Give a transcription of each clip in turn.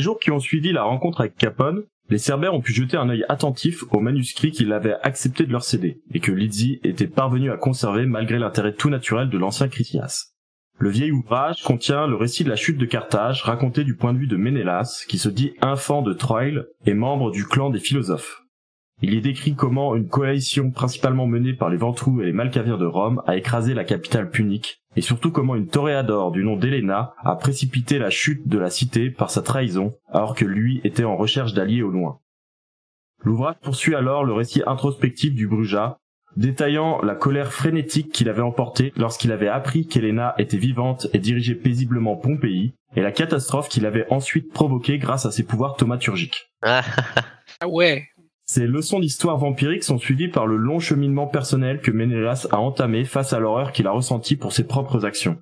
Les jours qui ont suivi la rencontre avec Capone, les Cerbères ont pu jeter un œil attentif aux manuscrits qu'il avait accepté de leur céder, et que Lydie était parvenu à conserver malgré l'intérêt tout naturel de l'ancien Critias. Le vieil ouvrage contient le récit de la chute de Carthage raconté du point de vue de Ménélas, qui se dit infant de Troïl et membre du clan des philosophes. Il y décrit comment une coalition principalement menée par les Ventrous et les Malkaviens de Rome a écrasé la capitale punique, et surtout comment une toréador du nom d'Helena a précipité la chute de la cité par sa trahison, alors que lui était en recherche d'alliés au loin. L'ouvrage poursuit alors le récit introspectif du Bruja, détaillant la colère frénétique qu'il avait emportée lorsqu'il avait appris qu'Helena était vivante et dirigeait paisiblement Pompéi, et la catastrophe qu'il avait ensuite provoquée grâce à ses pouvoirs thaumaturgiques. Ah ouais. Ces leçons d'histoire vampirique sont suivies par le long cheminement personnel que Ménélas a entamé face à l'horreur qu'il a ressentie pour ses propres actions.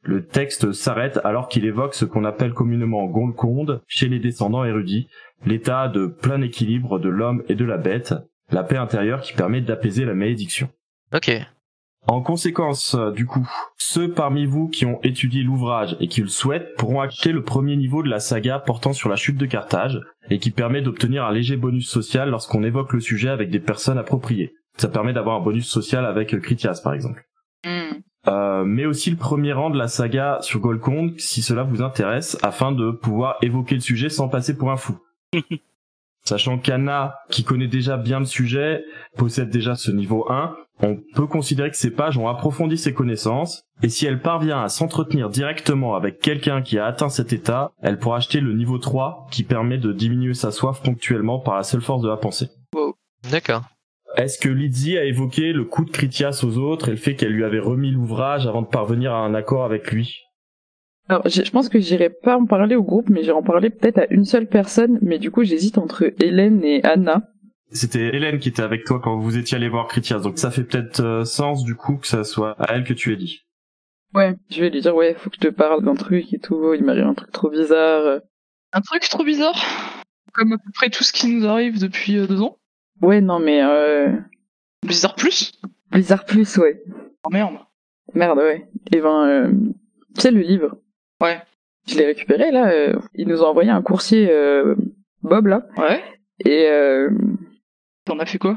Le texte s'arrête alors qu'il évoque ce qu'on appelle communément Golconde, chez les descendants érudits, l'état de plein équilibre de l'homme et de la bête, la paix intérieure qui permet d'apaiser la malédiction. Ok. En conséquence, euh, du coup, ceux parmi vous qui ont étudié l'ouvrage et qui le souhaitent pourront acheter le premier niveau de la saga portant sur la chute de Carthage et qui permet d'obtenir un léger bonus social lorsqu'on évoque le sujet avec des personnes appropriées. Ça permet d'avoir un bonus social avec euh, Critias par exemple. Hmm. Euh, mais aussi le premier rang de la saga sur Golconde si cela vous intéresse afin de pouvoir évoquer le sujet sans passer pour un fou. Sachant qu'Anna, qui connaît déjà bien le sujet, possède déjà ce niveau 1, on peut considérer que ces pages ont approfondi ses connaissances, et si elle parvient à s'entretenir directement avec quelqu'un qui a atteint cet état, elle pourra acheter le niveau 3 qui permet de diminuer sa soif ponctuellement par la seule force de la pensée. D'accord. Est-ce que Lydie a évoqué le coup de Critias aux autres et le fait qu'elle lui avait remis l'ouvrage avant de parvenir à un accord avec lui? Alors, je je pense que j'irai pas en parler au groupe, mais j'irai en parler peut-être à une seule personne, mais du coup, j'hésite entre Hélène et Anna. C'était Hélène qui était avec toi quand vous étiez allé voir Critias, donc ça fait peut-être euh, sens du coup que ça soit à elle que tu aies dit. Ouais, je vais lui dire, ouais, faut que je te parle d'un truc et tout, il m'arrive un truc trop bizarre. Un truc trop bizarre? Comme à peu près tout ce qui nous arrive depuis euh, deux ans? Ouais, non, mais euh... Bizarre plus? Bizarre plus, ouais. Oh merde. Merde, ouais. Et ben, euh... tu sais, le livre. Ouais. Je l'ai récupéré, là, euh... ils nous ont envoyé un coursier, euh... Bob, là, Ouais. et euh... T'en as fait quoi?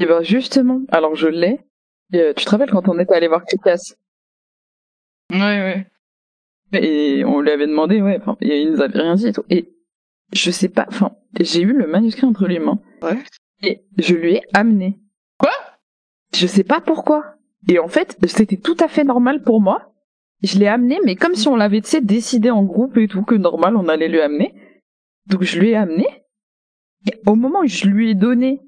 Et ben justement, alors je l'ai. Euh, tu te rappelles quand on était allé voir Critias Ouais, ouais. Et on lui avait demandé, ouais, enfin, et il nous avait rien dit et tout. Et je sais pas, enfin, j'ai eu le manuscrit entre les mains. Ouais. Et je lui ai amené. Quoi? Je sais pas pourquoi. Et en fait, c'était tout à fait normal pour moi. Je l'ai amené, mais comme si on l'avait, tu sais, décidé en groupe et tout, que normal, on allait lui amener. Donc je lui ai amené. Et au moment où je lui ai donné,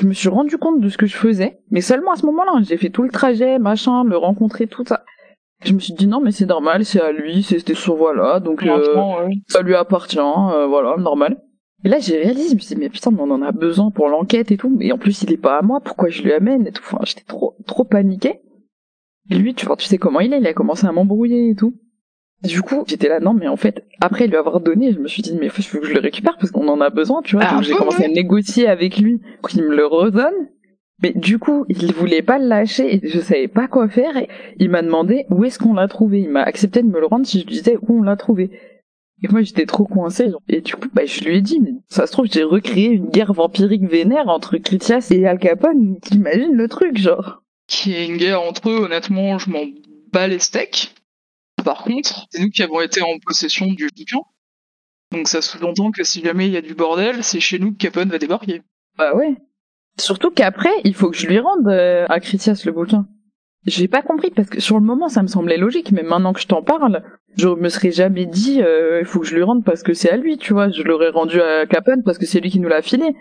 je me suis rendu compte de ce que je faisais. Mais seulement à ce moment-là, hein. j'ai fait tout le trajet, machin, le rencontrer, tout ça. Je me suis dit non, mais c'est normal, c'est à lui, c'était son voilà, donc euh, ouais. ça lui appartient, euh, voilà, normal. Et là, j'ai réalisé, je me suis dit, mais putain, mais on en a besoin pour l'enquête et tout, mais en plus, il est pas à moi, pourquoi je lui amène et tout. Enfin, j'étais trop, trop paniquée. Et lui, tu vois, tu sais comment il est, il a commencé à m'embrouiller et tout. Du coup, j'étais là, non, mais en fait, après lui avoir donné, je me suis dit, mais faut que je le récupère parce qu'on en a besoin, tu vois. Ah, Donc j'ai commencé ouais. à négocier avec lui pour qu'il me le redonne. Mais du coup, il voulait pas le lâcher et je savais pas quoi faire et il m'a demandé où est-ce qu'on l'a trouvé. Il m'a accepté de me le rendre si je lui disais où on l'a trouvé. Et moi, j'étais trop coincée. genre. Et du coup, bah, je lui ai dit, mais ça se trouve, j'ai recréé une guerre vampirique vénère entre Critias et Al Capone. T'imagines le truc, genre. Qui est une guerre entre eux, honnêtement, je m'en bats les steaks. Par contre, c'est nous qui avons été en possession du bouquin. Donc ça sous-entend que si jamais il y a du bordel, c'est chez nous que Capone va débarquer. Bah ouais. Surtout qu'après, il faut que je lui rende euh, à Critias le bouquin. J'ai pas compris parce que sur le moment ça me semblait logique, mais maintenant que je t'en parle, je me serais jamais dit euh, il faut que je lui rende parce que c'est à lui, tu vois. Je l'aurais rendu à Capone parce que c'est lui qui nous l'a filé.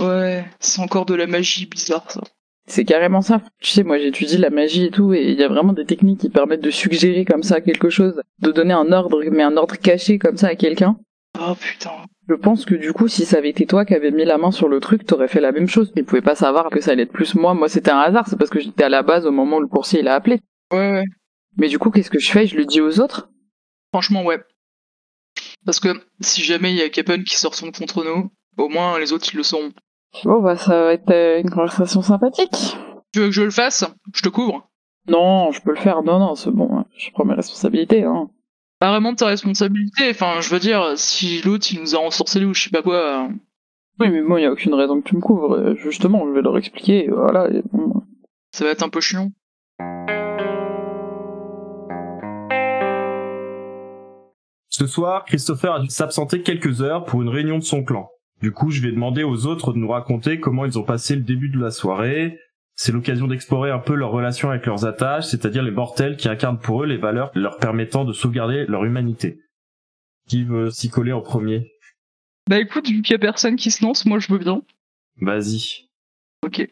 Ouais, c'est encore de la magie bizarre ça. C'est carrément ça. Tu sais, moi j'étudie la magie et tout, et il y a vraiment des techniques qui permettent de suggérer comme ça quelque chose, de donner un ordre, mais un ordre caché comme ça à quelqu'un. Oh putain. Je pense que du coup, si ça avait été toi qui avais mis la main sur le truc, t'aurais fait la même chose. Mais pouvais pas savoir que ça allait être plus moi. Moi, c'était un hasard. C'est parce que j'étais à la base au moment où le coursier il a appelé. Ouais, ouais. Mais du coup, qu'est-ce que je fais? Je le dis aux autres? Franchement, ouais. Parce que si jamais il y a Capone qui sort son contre nous, au moins les autres ils le sauront. Bon, bah ça va être euh, une conversation sympathique. Tu veux que je le fasse? Je te couvre. Non, je peux le faire. Non, non, c'est bon. hein. Je prends mes responsabilités. Hein. Pas vraiment de ta responsabilité. Enfin, je veux dire, si l'autre il nous a ensorcelé ou je sais pas quoi. euh, Oui, mais bon, il y a aucune raison que tu me couvres. euh, Justement, je vais leur expliquer. Voilà. et bon. Ça va être un peu chiant. Ce soir, Christopher a dû s'absenter quelques heures pour une réunion de son clan. Du coup, je vais demander aux autres de nous raconter comment ils ont passé le début de la soirée. C'est l'occasion d'explorer un peu leur relation avec leurs attaches, c'est-à-dire les mortels qui incarnent pour eux les valeurs leur permettant de sauvegarder leur humanité. Qui veut s'y coller en premier? Bah écoute, vu qu'il y a personne qui se lance, moi je veux bien. Vas-y. Ok.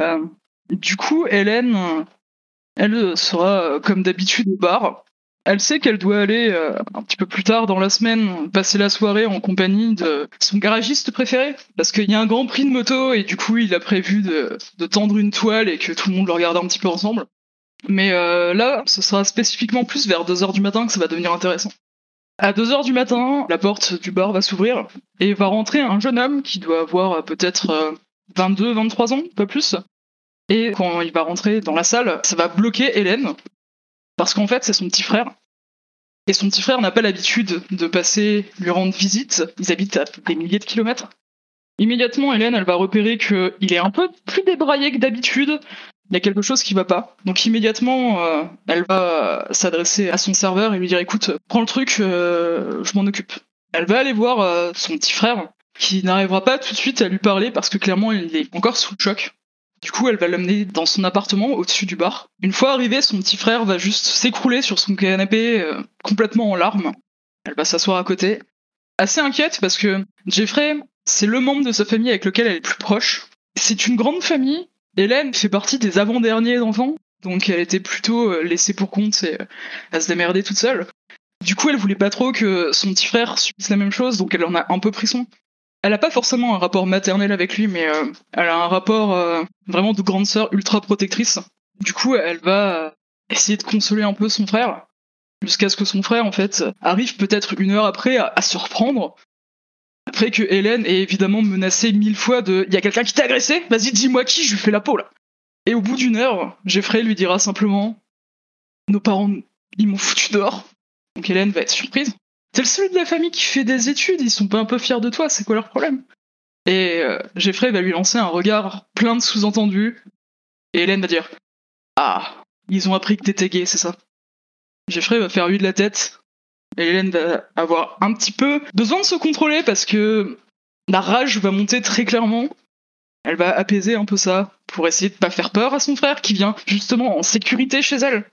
Euh, du coup, Hélène, elle sera euh, comme d'habitude au bar. Elle sait qu'elle doit aller euh, un petit peu plus tard dans la semaine passer la soirée en compagnie de son garagiste préféré, parce qu'il y a un grand prix de moto et du coup il a prévu de, tendre une toile et que tout le monde le regarde un petit peu ensemble. Mais euh, là, ce sera spécifiquement plus vers 2h du matin que ça va devenir intéressant. À 2h du matin, la porte du bar va s'ouvrir et va rentrer un jeune homme qui doit avoir euh, peut-être euh, 22, 23 ans, pas plus. Et quand il va rentrer dans la salle, ça va bloquer Hélène, parce qu'en fait, c'est son petit frère. Et son petit frère n'a pas l'habitude de passer lui rendre visite. Ils habitent à des milliers de kilomètres. Immédiatement, Hélène, elle va repérer qu'il est un peu plus débraillé que d'habitude. Il y a quelque chose qui va pas. Donc immédiatement, euh, elle va s'adresser à son serveur et lui dire "Écoute, prends le truc, euh, je m'en occupe." Elle va aller voir euh, son petit frère, qui n'arrivera pas tout de suite à lui parler parce que clairement, il est encore sous le choc. Du coup, elle va l'amener dans son appartement au-dessus du bar. Une fois arrivé, son petit frère va juste s'écrouler sur son canapé euh, complètement en larmes. Elle va s'asseoir à côté. Assez inquiète parce que Jeffrey, c'est le membre de sa famille avec lequel elle est plus proche. C'est une grande famille. Hélène fait partie des avant-derniers enfants, donc elle était plutôt euh, laissée pour compte et euh, à se démerder toute seule. Du coup, elle voulait pas trop que son petit frère subisse la même chose, donc elle en a un peu pris soin. Elle a pas forcément un rapport maternel avec lui, mais euh, elle a un rapport euh, vraiment de grande sœur ultra protectrice. Du coup, elle va euh, essayer de consoler un peu son frère, jusqu'à ce que son frère, en fait, arrive peut-être une heure après à, à se reprendre. Après que Hélène est évidemment menacée mille fois de « y a quelqu'un qui t'a agressé Vas-y, dis-moi qui, je lui fais la peau, là !» Et au bout d'une heure, Jeffrey lui dira simplement « Nos parents, ils m'ont foutu dehors. » Donc Hélène va être surprise. T'es le seul de la famille qui fait des études, ils sont pas un peu fiers de toi, c'est quoi leur problème? Et euh, Jeffrey va lui lancer un regard plein de sous-entendus, et Hélène va dire Ah, ils ont appris que t'étais gay, c'est ça? Jeffrey va faire lui de la tête, et Hélène va avoir un petit peu besoin de se contrôler parce que la rage va monter très clairement. Elle va apaiser un peu ça pour essayer de pas faire peur à son frère qui vient justement en sécurité chez elle.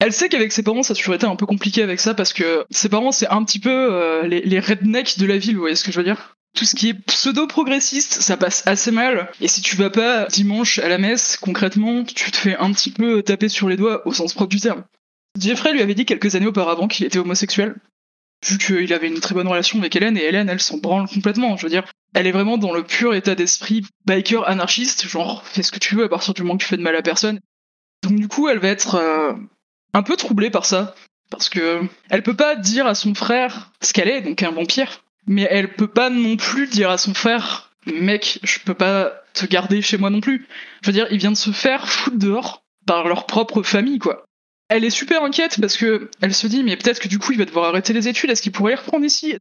Elle sait qu'avec ses parents, ça a toujours été un peu compliqué avec ça parce que ses parents, c'est un petit peu euh, les, rednecks de la ville, vous voyez ce que je veux dire? Tout ce qui est pseudo-progressiste, ça passe assez mal. Et si tu vas pas dimanche à la messe, concrètement, tu te fais un petit peu taper sur les doigts au sens propre du terme. Jeffrey lui avait dit quelques années auparavant qu'il était homosexuel, vu qu'il avait une très bonne relation avec Hélène, et Hélène, elle s'en branle complètement. Je veux dire, elle est vraiment dans le pur état d'esprit biker anarchiste, genre fais ce que tu veux à partir du moment que tu fais de mal à personne. Donc du coup, elle va être euh, un peu troublée par ça, parce que elle peut pas dire à son frère ce qu'elle est, donc un vampire, mais elle peut pas non plus dire à son frère, mec, je peux pas te garder chez moi non plus. Je veux dire, il vient de se faire foutre dehors par leur propre famille, quoi. Elle est super inquiète parce que elle se dit, mais peut-être que du coup, il va devoir arrêter les études, est-ce qu'il pourrait les reprendre ici?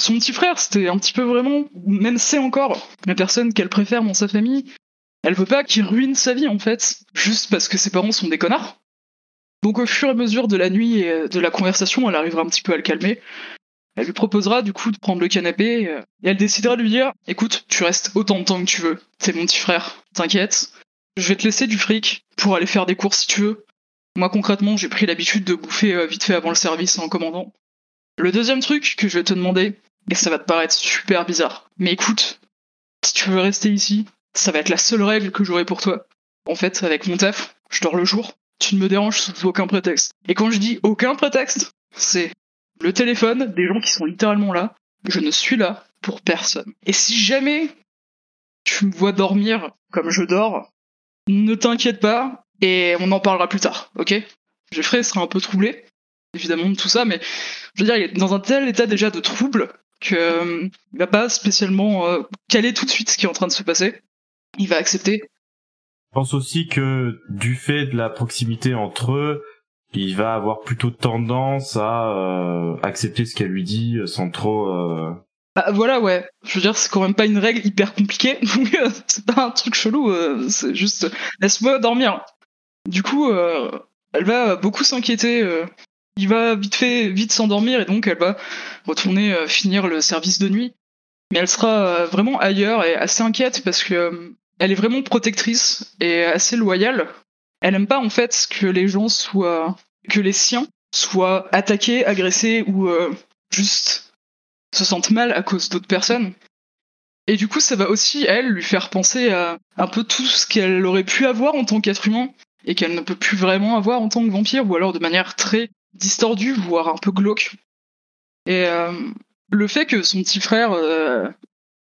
Son petit frère, c'était un petit peu vraiment, même c'est encore, la personne qu'elle préfère dans sa famille. Elle veut pas qu'il ruine sa vie, en fait, juste parce que ses parents sont des connards. Donc au fur et à mesure de la nuit et de la conversation, elle arrivera un petit peu à le calmer. Elle lui proposera du coup de prendre le canapé euh, et elle décidera de lui dire "Écoute, tu restes autant de temps que tu veux. C'est mon petit frère, t'inquiète. je vais te laisser du fric pour aller faire des courses si tu veux. Moi concrètement, j'ai pris l'habitude de bouffer euh, vite fait avant le service en commandant. Le deuxième truc que je vais te demander, et ça va te paraître super bizarre, mais écoute, si tu veux rester ici, ça va être la seule règle que j'aurai pour toi. En fait, avec mon taf, je dors le jour, tu ne me déranges sous aucun prétexte. Et quand je dis aucun prétexte, c'est le téléphone des gens qui sont littéralement là, je ne suis là pour personne. Et si jamais tu me vois dormir comme je dors, ne t'inquiète pas, et on en parlera plus tard, ok? Jeffrey sera un peu troublé, évidemment, de tout ça, mais je veux dire, il est dans un tel état déjà de trouble qu'il euh, va pas spécialement euh, caler tout de suite ce qui est en train de se passer. Il va accepter. Je pense aussi que du fait de la proximité entre eux, il va avoir plutôt tendance à euh, accepter ce qu'elle lui dit sans trop bah voilà, ouais. Je veux dire, c'est quand même pas une règle hyper compliquée, euh, c'est pas un truc chelou, euh, c'est juste laisse-moi dormir. Du coup, euh, elle va beaucoup s'inquiéter. il va vite fait vite s'endormir et donc elle va retourner finir le service de nuit. Mais elle sera vraiment ailleurs et assez inquiète parce que elle est vraiment protectrice et assez loyale. Elle aime pas en fait que les gens soient que les siens soient attaqués, agressés ou juste se sentent mal à cause d'autres personnes. Et du coup, ça va aussi, elle, lui faire penser à un peu tout ce qu'elle aurait pu avoir en tant qu'être humain, et qu'elle ne peut plus vraiment avoir en tant que vampire, ou alors de manière très distordue, voire un peu glauque. Et euh, le fait que son petit frère euh,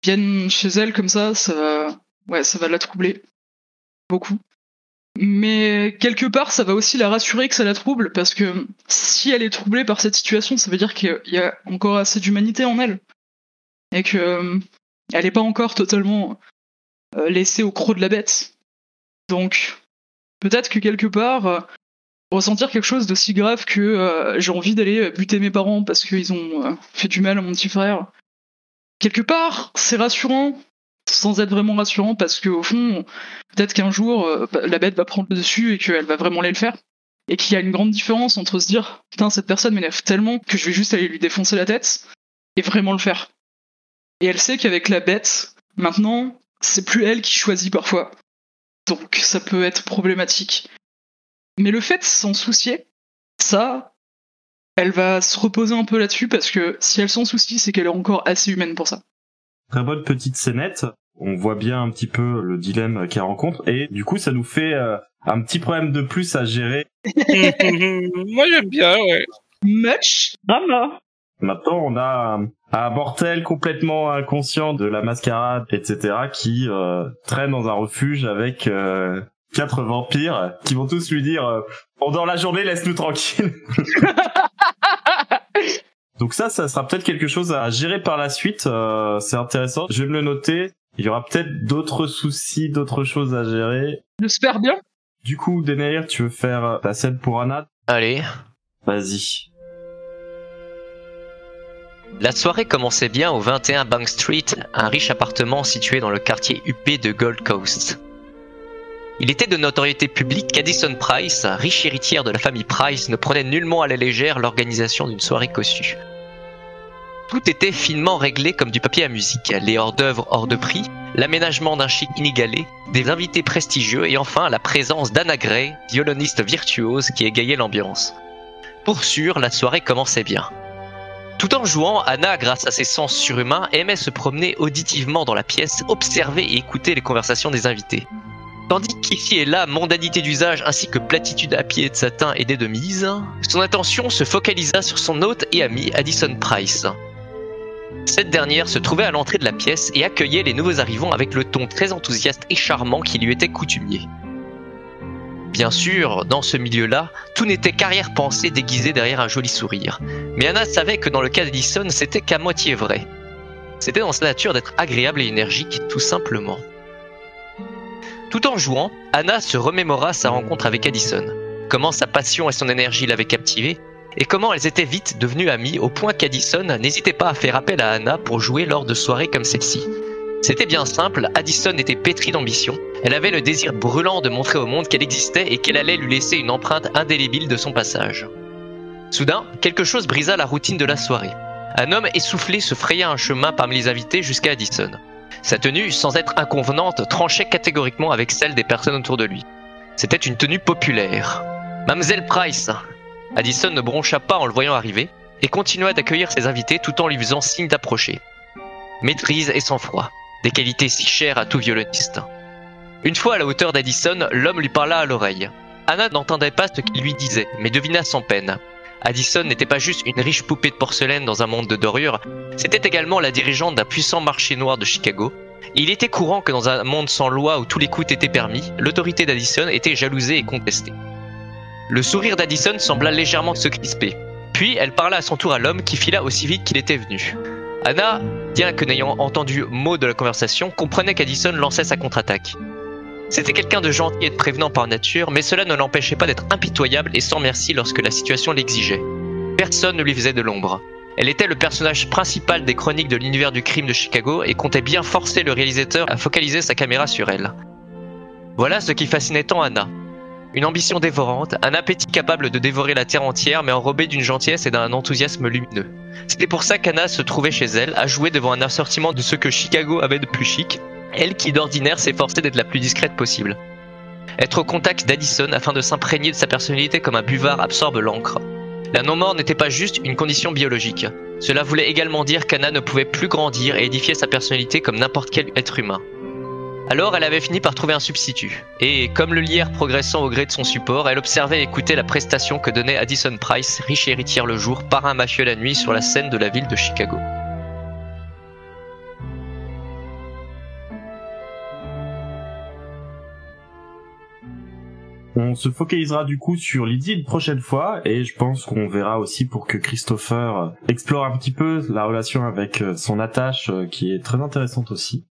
vienne chez elle comme ça, ça ouais, ça va la troubler beaucoup. Mais quelque part, ça va aussi la rassurer que ça la trouble, parce que si elle est troublée par cette situation, ça veut dire qu'il y a encore assez d'humanité en elle. Et que euh, elle n'est pas encore totalement euh, laissée au croc de la bête. Donc, peut-être que quelque part, euh, ressentir quelque chose d'aussi grave que j'ai envie d'aller buter mes parents parce qu'ils ont fait du mal à mon petit frère, quelque part, c'est rassurant sans être vraiment rassurant parce qu'au fond, peut-être qu'un jour, euh, bah, la bête va prendre le dessus et qu'elle va vraiment aller le faire. Et qu'il y a une grande différence entre se dire, putain, cette personne m'énerve tellement que je vais juste aller lui défoncer la tête et vraiment le faire. Et elle sait qu'avec la bête, maintenant, c'est plus elle qui choisit parfois. Donc ça peut être problématique. Mais le fait de s'en soucier, ça, elle va se reposer un peu là-dessus parce que si elle s'en soucie, c'est qu'elle est encore assez humaine pour ça. Très bonne petite scénette. On voit bien un petit peu le dilemme qu'elle rencontre et du coup ça nous fait euh, un petit problème de plus à gérer. Moi j'aime bien, ouais. Much? Drama. Maintenant on a un mortel complètement inconscient de la mascarade, etc. qui euh, traîne dans un refuge avec euh, quatre vampires qui vont tous lui dire pendant la journée laisse-nous tranquille. Donc ça, ça sera peut-être quelque chose à gérer par la suite. Euh, c'est intéressant. Je vais me le noter. Il y aura peut-être d'autres soucis, d'autres choses à gérer. J'espère bien. Du coup, Denair, tu veux faire ta scène pour Anna? Allez. Vas-y. La soirée commençait bien au 21 Bank Street, un riche appartement situé dans le quartier UP de Gold Coast. Il était de notoriété publique qu'Addison Price, riche héritière de la famille Price, ne prenait nullement à la légère l'organisation d'une soirée cossue. Tout était finement réglé comme du papier à musique, les hors-d'œuvre hors de prix, l'aménagement d'un chic inégalé, des invités prestigieux et enfin la présence d'Anna Gray, violoniste virtuose qui égayait l'ambiance. Pour sûr, la soirée commençait bien. Tout en jouant, Anna, grâce à ses sens surhumains, aimait se promener auditivement dans la pièce, observer et écouter les conversations des invités. Tandis qu'ici et là, mondanité d'usage ainsi que platitude à pied de satin et de mise, son attention se focalisa sur son hôte et ami Addison Price. Cette dernière se trouvait à l'entrée de la pièce et accueillait les nouveaux arrivants avec le ton très enthousiaste et charmant qui lui était coutumier. Bien sûr, dans ce milieu-là, tout n'était qu'arrière-pensée déguisée derrière un joli sourire. Mais Anna savait que dans le cas d'Addison, c'était qu'à moitié vrai. C'était dans sa nature d'être agréable et énergique, tout simplement. Tout en jouant, Anna se remémora sa rencontre avec Addison, comment sa passion et son énergie l'avaient captivée, et comment elles étaient vite devenues amies au point qu'Addison n'hésitait pas à faire appel à Anna pour jouer lors de soirées comme celle-ci. C'était bien simple, Addison était pétrie d'ambition, elle avait le désir brûlant de montrer au monde qu'elle existait et qu'elle allait lui laisser une empreinte indélébile de son passage. Soudain, quelque chose brisa la routine de la soirée. Un homme essoufflé se fraya un chemin parmi les invités jusqu'à Addison. Sa tenue, sans être inconvenante, tranchait catégoriquement avec celle des personnes autour de lui. C'était une tenue populaire. Mademoiselle Price Addison ne broncha pas en le voyant arriver et continua d'accueillir ses invités tout en lui faisant signe d'approcher. Maîtrise et sang-froid, des qualités si chères à tout violoniste. Une fois à la hauteur d'Addison, l'homme lui parla à l'oreille. Anna n'entendait pas ce qu'il lui disait, mais devina sans peine. Addison n'était pas juste une riche poupée de porcelaine dans un monde de dorures, c'était également la dirigeante d'un puissant marché noir de Chicago. Il était courant que dans un monde sans loi où tous les coups étaient permis, l'autorité d'Addison était jalousée et contestée. Le sourire d'Addison sembla légèrement se crisper. Puis elle parla à son tour à l'homme qui fila aussi vite qu'il était venu. Anna, bien que n'ayant entendu mot de la conversation, comprenait qu'Addison lançait sa contre-attaque. C'était quelqu'un de gentil et de prévenant par nature, mais cela ne l'empêchait pas d'être impitoyable et sans merci lorsque la situation l'exigeait. Personne ne lui faisait de l'ombre. Elle était le personnage principal des chroniques de l'univers du crime de Chicago et comptait bien forcer le réalisateur à focaliser sa caméra sur elle. Voilà ce qui fascinait tant Anna. Une ambition dévorante, un appétit capable de dévorer la terre entière mais enrobé d'une gentillesse et d'un enthousiasme lumineux. C'était pour ça qu'Anna se trouvait chez elle, à jouer devant un assortiment de ce que Chicago avait de plus chic, elle qui d'ordinaire s'efforçait d'être la plus discrète possible. Être au contact d'Addison afin de s'imprégner de sa personnalité comme un buvard absorbe l'encre. La non-mort n'était pas juste une condition biologique. Cela voulait également dire qu'Anna ne pouvait plus grandir et édifier sa personnalité comme n'importe quel être humain. Alors elle avait fini par trouver un substitut. Et comme le lierre progressant au gré de son support, elle observait et écoutait la prestation que donnait Addison Price, riche héritière le jour, parrain mafieux la nuit sur la scène de la ville de Chicago. On se focalisera du coup sur Lydie une prochaine fois et je pense qu'on verra aussi pour que Christopher explore un petit peu la relation avec son attache qui est très intéressante aussi.